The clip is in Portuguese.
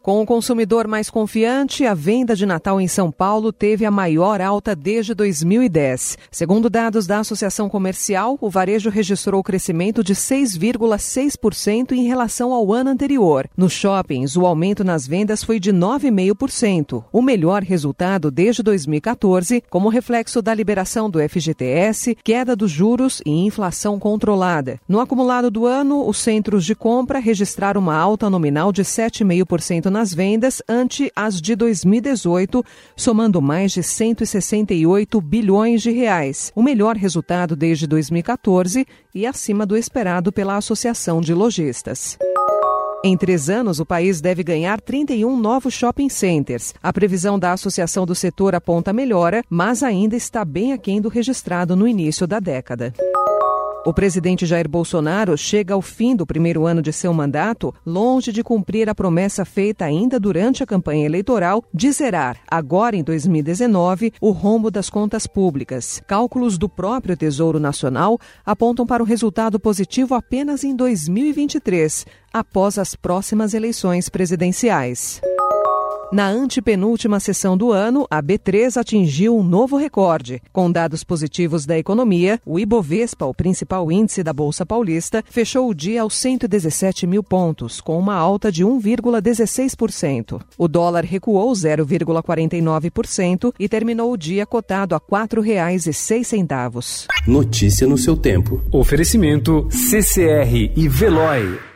Com o consumidor mais confiante, a venda de Natal em São Paulo teve a maior alta desde 2010. Segundo dados da Associação Comercial, o varejo registrou crescimento de 6,6% em relação ao ano anterior. Nos shoppings, o aumento nas vendas foi de 9,5%, o melhor resultado desde 2014, como reflexo da liberação do FGTS, queda dos juros e inflação controlada. No acumulado do ano, os centros de compra registraram uma alta nominal de 7,5% nas vendas ante as de 2018, somando mais de 168 bilhões de reais, o melhor resultado desde 2014 e acima do esperado pela Associação de Lojistas. Em três anos, o país deve ganhar 31 novos shopping centers. A previsão da Associação do Setor aponta melhora, mas ainda está bem aquém do registrado no início da década. O presidente Jair Bolsonaro chega ao fim do primeiro ano de seu mandato longe de cumprir a promessa feita ainda durante a campanha eleitoral de zerar, agora em 2019, o rombo das contas públicas. Cálculos do próprio Tesouro Nacional apontam para o resultado positivo apenas em 2023, após as próximas eleições presidenciais. Na antepenúltima sessão do ano, a B3 atingiu um novo recorde. Com dados positivos da economia, o Ibovespa, o principal índice da Bolsa Paulista, fechou o dia aos 117 mil pontos, com uma alta de 1,16%. O dólar recuou 0,49% e terminou o dia cotado a R$ 4,06. Notícia no seu tempo. Oferecimento CCR e Veloy.